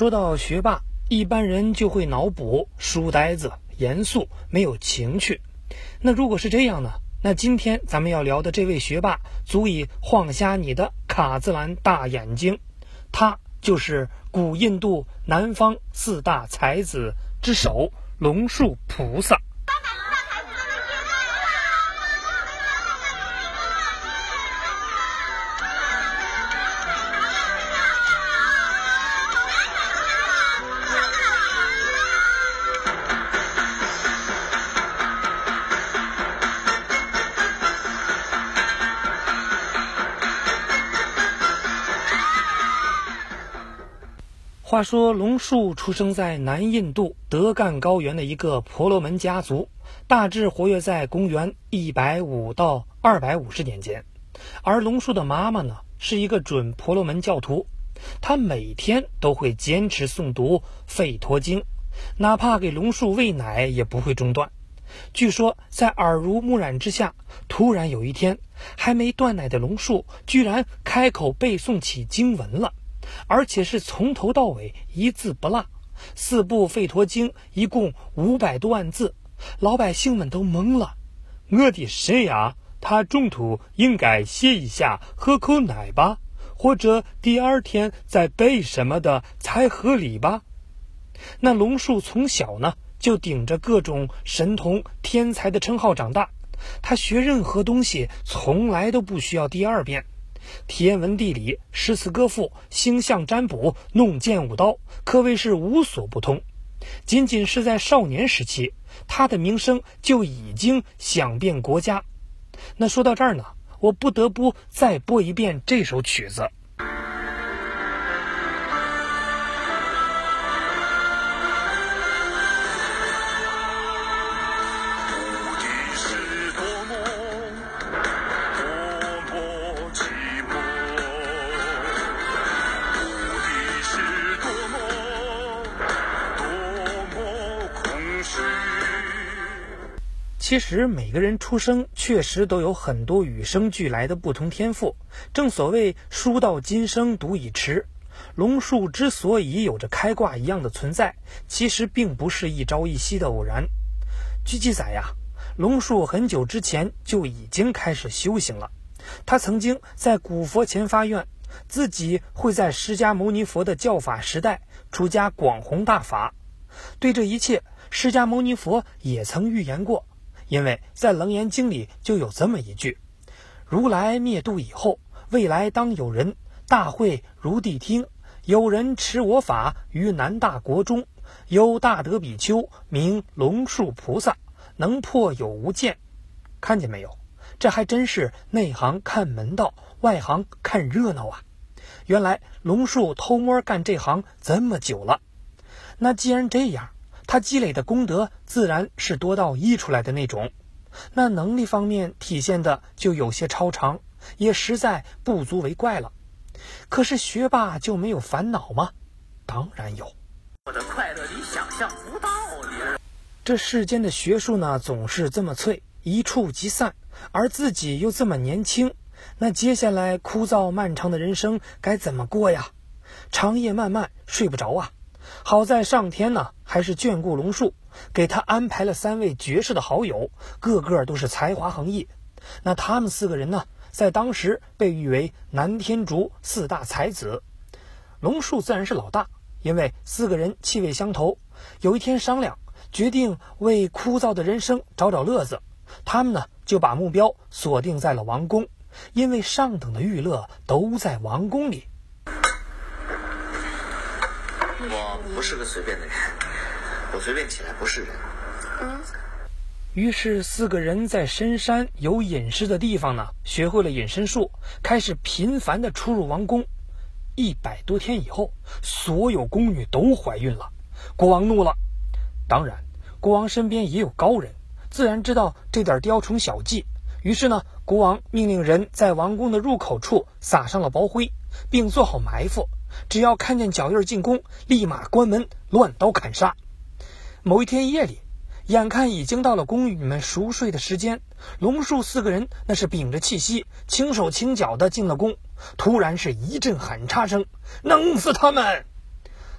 说到学霸，一般人就会脑补书呆子、严肃、没有情趣。那如果是这样呢？那今天咱们要聊的这位学霸，足以晃瞎你的卡姿兰大眼睛。他就是古印度南方四大才子之首龙树菩萨。话说龙树出生在南印度德干高原的一个婆罗门家族，大致活跃在公元一百五到二百五十年间。而龙树的妈妈呢，是一个准婆罗门教徒，她每天都会坚持诵读《吠陀经》，哪怕给龙树喂奶也不会中断。据说在耳濡目染之下，突然有一天，还没断奶的龙树居然开口背诵起经文了。而且是从头到尾一字不落，四部《吠陀经》一共五百多万字，老百姓们都懵了。我的神呀！他中途应该歇一下，喝口奶吧，或者第二天再背什么的才合理吧？那龙树从小呢，就顶着各种神童、天才的称号长大，他学任何东西从来都不需要第二遍。天文地理、诗词歌赋、星象占卜、弄剑舞刀，可谓是无所不通。仅仅是在少年时期，他的名声就已经响遍国家。那说到这儿呢，我不得不再播一遍这首曲子。其实每个人出生确实都有很多与生俱来的不同天赋。正所谓“书到今生读已迟”，龙树之所以有着开挂一样的存在，其实并不是一朝一夕的偶然。据记载呀，龙树很久之前就已经开始修行了。他曾经在古佛前发愿，自己会在释迦牟尼佛的教法时代出家广弘大法。对这一切，释迦牟尼佛也曾预言过。因为在《楞严经》里就有这么一句：“如来灭度以后，未来当有人大会如谛听，有人持我法于南大国中，有大德比丘名龙树菩萨，能破有无见。”看见没有？这还真是内行看门道，外行看热闹啊！原来龙树偷摸干这行这么久了。那既然这样，他积累的功德自然是多到溢出来的那种，那能力方面体现的就有些超常，也实在不足为怪了。可是学霸就没有烦恼吗？当然有。我的快乐你想象不到的。这世间的学术呢，总是这么脆，一触即散，而自己又这么年轻，那接下来枯燥漫长的人生该怎么过呀？长夜漫漫，睡不着啊。好在上天呢，还是眷顾龙树，给他安排了三位绝世的好友，个个都是才华横溢。那他们四个人呢，在当时被誉为南天竺四大才子。龙树自然是老大，因为四个人气味相投。有一天商量，决定为枯燥的人生找找乐子。他们呢，就把目标锁定在了王宫，因为上等的娱乐都在王宫里。我不是个随便的人，我随便起来不是人。嗯。于是四个人在深山有隐士的地方呢，学会了隐身术，开始频繁的出入王宫。一百多天以后，所有宫女都怀孕了。国王怒了。当然，国王身边也有高人，自然知道这点雕虫小技。于是呢，国王命令人在王宫的入口处撒上了薄灰，并做好埋伏。只要看见脚印进宫，立马关门乱刀砍杀。某一天夜里，眼看已经到了宫女们熟睡的时间，龙树四个人那是屏着气息，轻手轻脚的进了宫。突然是一阵喊杀声：“弄死他们！”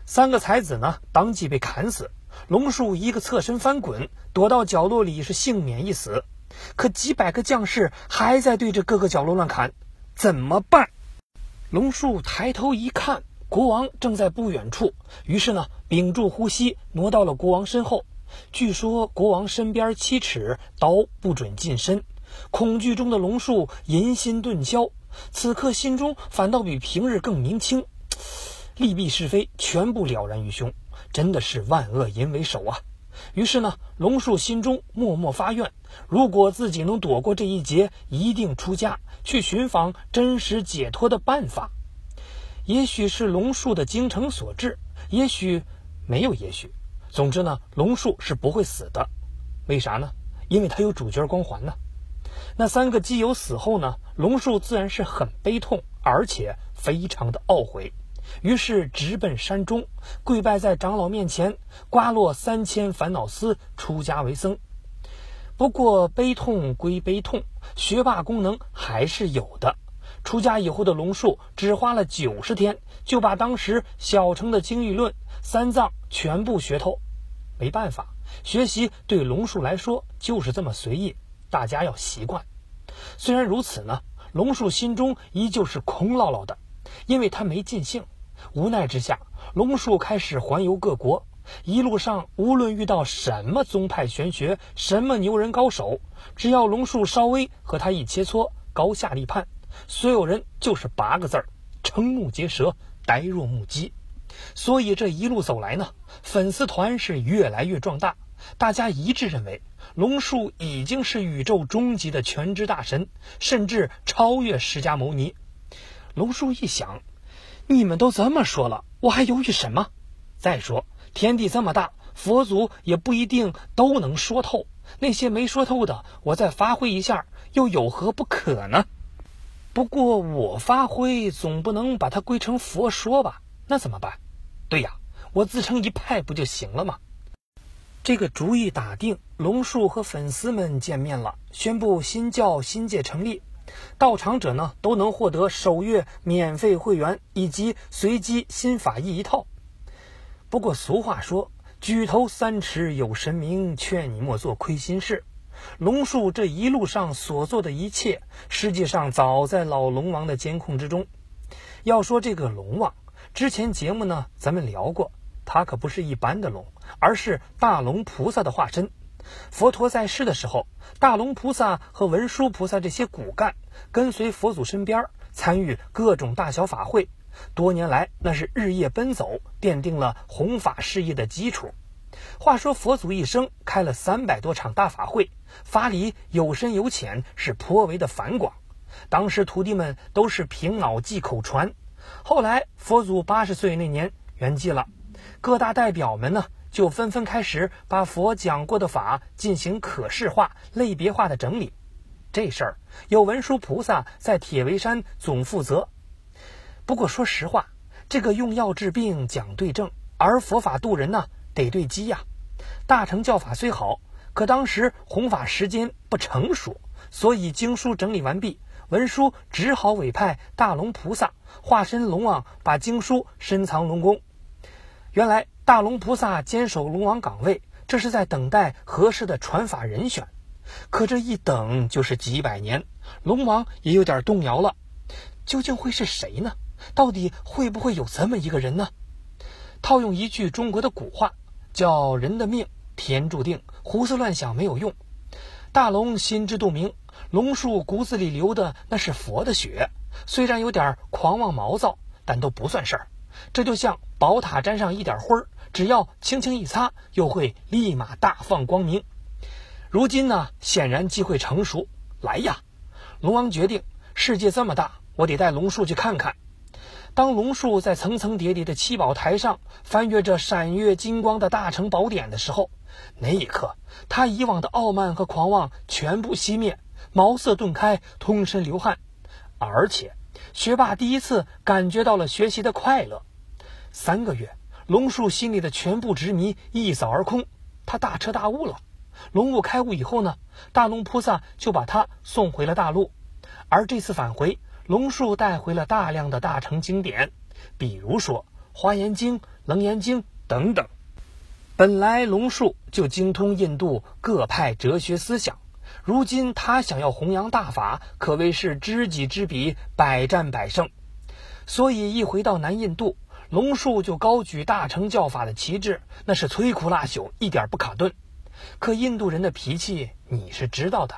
三个才子呢，当即被砍死。龙树一个侧身翻滚，躲到角落里是幸免一死。可几百个将士还在对着各个角落乱砍，怎么办？龙树抬头一看，国王正在不远处，于是呢，屏住呼吸，挪到了国王身后。据说国王身边七尺，刀不准近身。恐惧中的龙树银心顿消，此刻心中反倒比平日更明清，利弊是非全部了然于胸，真的是万恶淫为首啊！于是呢，龙树心中默默发愿：如果自己能躲过这一劫，一定出家去寻访真实解脱的办法。也许是龙树的精诚所至，也许没有也许。总之呢，龙树是不会死的。为啥呢？因为他有主角光环呢。那三个基友死后呢，龙树自然是很悲痛，而且非常的懊悔。于是直奔山中，跪拜在长老面前，刮落三千烦恼丝，出家为僧。不过悲痛归悲痛，学霸功能还是有的。出家以后的龙树，只花了九十天，就把当时小乘的经义论、三藏全部学透。没办法，学习对龙树来说就是这么随意，大家要习惯。虽然如此呢，龙树心中依旧是空落落的，因为他没尽兴。无奈之下，龙树开始环游各国。一路上，无论遇到什么宗派玄学、什么牛人高手，只要龙树稍微和他一切磋，高下立判。所有人就是八个字儿：瞠目结舌，呆若木鸡。所以这一路走来呢，粉丝团是越来越壮大，大家一致认为龙树已经是宇宙终极的全知大神，甚至超越释迦牟尼。龙树一想，你们都这么说了，我还犹豫什么？再说天地这么大，佛祖也不一定都能说透，那些没说透的，我再发挥一下，又有何不可呢？不过我发挥总不能把它归成佛说吧？那怎么办？对呀，我自成一派不就行了吗？这个主意打定，龙树和粉丝们见面了，宣布新教新界成立，到场者呢都能获得首月免费会员以及随机新法义一套。不过俗话说，举头三尺有神明，劝你莫做亏心事。龙树这一路上所做的一切，实际上早在老龙王的监控之中。要说这个龙王，之前节目呢咱们聊过，他可不是一般的龙，而是大龙菩萨的化身。佛陀在世的时候，大龙菩萨和文殊菩萨这些骨干跟随佛祖身边，参与各种大小法会，多年来那是日夜奔走，奠定了弘法事业的基础。话说佛祖一生开了三百多场大法会，法理有深有浅，是颇为的繁广。当时徒弟们都是凭脑记口传。后来佛祖八十岁那年圆寂了，各大代表们呢就纷纷开始把佛讲过的法进行可视化、类别化的整理。这事儿有文殊菩萨在铁围山总负责。不过说实话，这个用药治病讲对症，而佛法度人呢？得对机呀！大乘教法虽好，可当时弘法时间不成熟，所以经书整理完毕，文殊只好委派大龙菩萨化身龙王，把经书深藏龙宫。原来大龙菩萨坚守龙王岗位，这是在等待合适的传法人选。可这一等就是几百年，龙王也有点动摇了。究竟会是谁呢？到底会不会有这么一个人呢？套用一句中国的古话。叫人的命天注定，胡思乱想没有用。大龙心知肚明，龙树骨子里流的那是佛的血，虽然有点狂妄毛躁，但都不算事儿。这就像宝塔沾上一点灰儿，只要轻轻一擦，又会立马大放光明。如今呢，显然机会成熟，来呀！龙王决定，世界这么大，我得带龙树去看看。当龙树在层层叠叠的七宝台上翻阅着闪跃金光的大成宝典的时候，那一刻，他以往的傲慢和狂妄全部熄灭，茅塞顿开，通身流汗，而且，学霸第一次感觉到了学习的快乐。三个月，龙树心里的全部执迷一扫而空，他大彻大悟了。龙悟开悟以后呢，大龙菩萨就把他送回了大陆，而这次返回。龙树带回了大量的大乘经典，比如说《华严经》《楞严经》等等。本来龙树就精通印度各派哲学思想，如今他想要弘扬大法，可谓是知己知彼，百战百胜。所以一回到南印度，龙树就高举大乘教法的旗帜，那是摧枯拉朽，一点不卡顿。可印度人的脾气你是知道的，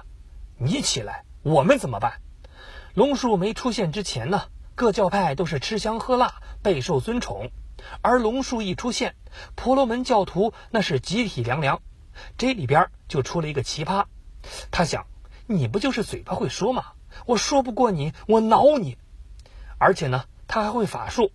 你起来，我们怎么办？龙树没出现之前呢，各教派都是吃香喝辣，备受尊崇；而龙树一出现，婆罗门教徒那是集体凉凉。这里边就出了一个奇葩，他想，你不就是嘴巴会说吗？我说不过你，我挠你。而且呢，他还会法术。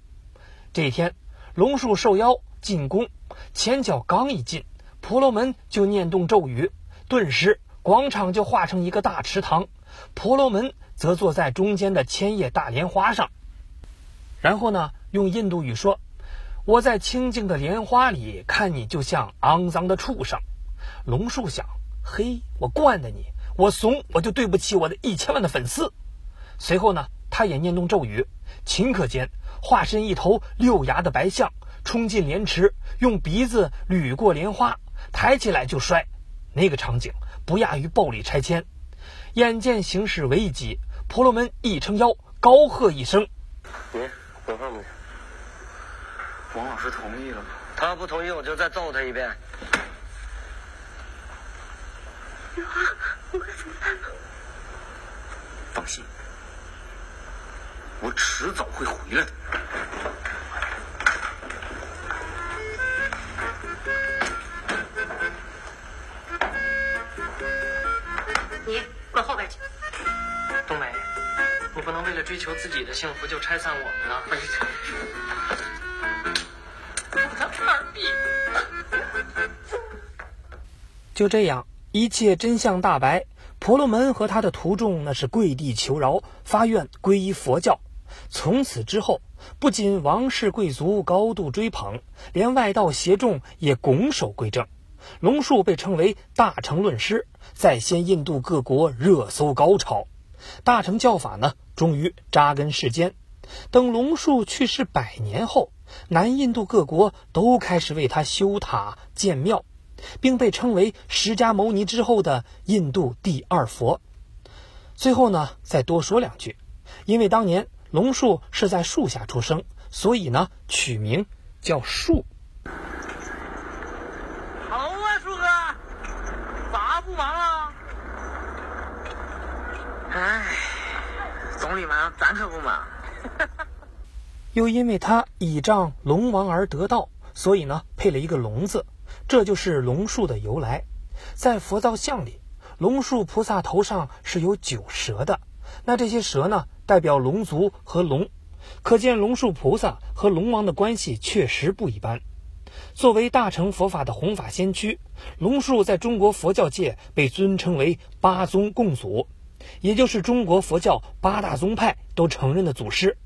这一天，龙树受邀进宫，前脚刚一进，婆罗门就念动咒语，顿时广场就化成一个大池塘，婆罗门。则坐在中间的千叶大莲花上，然后呢，用印度语说：“我在清净的莲花里看你，就像肮脏的畜生。”龙树想：“嘿，我惯的你，我怂，我就对不起我的一千万的粉丝。”随后呢，他也念动咒语，顷刻间化身一头六牙的白象，冲进莲池，用鼻子捋过莲花，抬起来就摔。那个场景不亚于暴力拆迁。眼见形势危急。婆罗门一撑腰，高喝一声：“你回后面。”王老师同意了吗？他不同意，我就再揍他一遍。玉华，我该怎么办呢？放心，我迟早会回来的。你滚后边去。冬梅，你不能为了追求自己的幸福就拆散我们呢！二逼！就这样，一切真相大白。婆罗门和他的徒众那是跪地求饶，发愿皈依佛教。从此之后，不仅王室贵族高度追捧，连外道邪众也拱手归正。龙树被称为大乘论师，在先印度各国热搜高潮。大乘教法呢，终于扎根世间。等龙树去世百年后，南印度各国都开始为他修塔建庙，并被称为释迦牟尼之后的印度第二佛。最后呢，再多说两句，因为当年龙树是在树下出生，所以呢，取名叫树。好啊，树哥，咋不忙啊？哎，总理忙，咱可不忙。又因为他倚仗龙王而得道，所以呢配了一个龙字，这就是龙树的由来。在佛造像里，龙树菩萨头上是有九蛇的，那这些蛇呢代表龙族和龙，可见龙树菩萨和龙王的关系确实不一般。作为大乘佛法的弘法先驱，龙树在中国佛教界被尊称为八宗共祖。也就是中国佛教八大宗派都承认的祖师，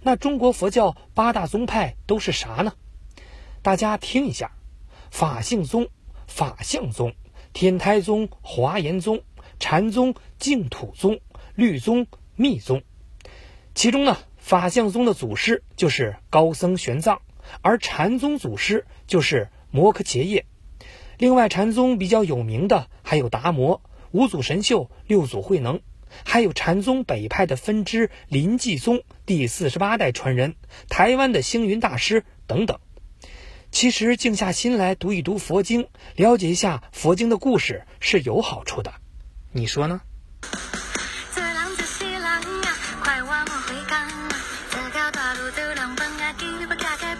那中国佛教八大宗派都是啥呢？大家听一下：法性宗、法相宗、天台宗、华严宗、禅宗、净土宗、律宗、密宗。其中呢，法相宗的祖师就是高僧玄奘，而禅宗祖师就是摩诃伽叶。另外，禅宗比较有名的还有达摩。五祖神秀、六祖慧能，还有禅宗北派的分支临济宗第四十八代传人、台湾的星云大师等等。其实静下心来读一读佛经，了解一下佛经的故事是有好处的。你说呢？aking magkakaroon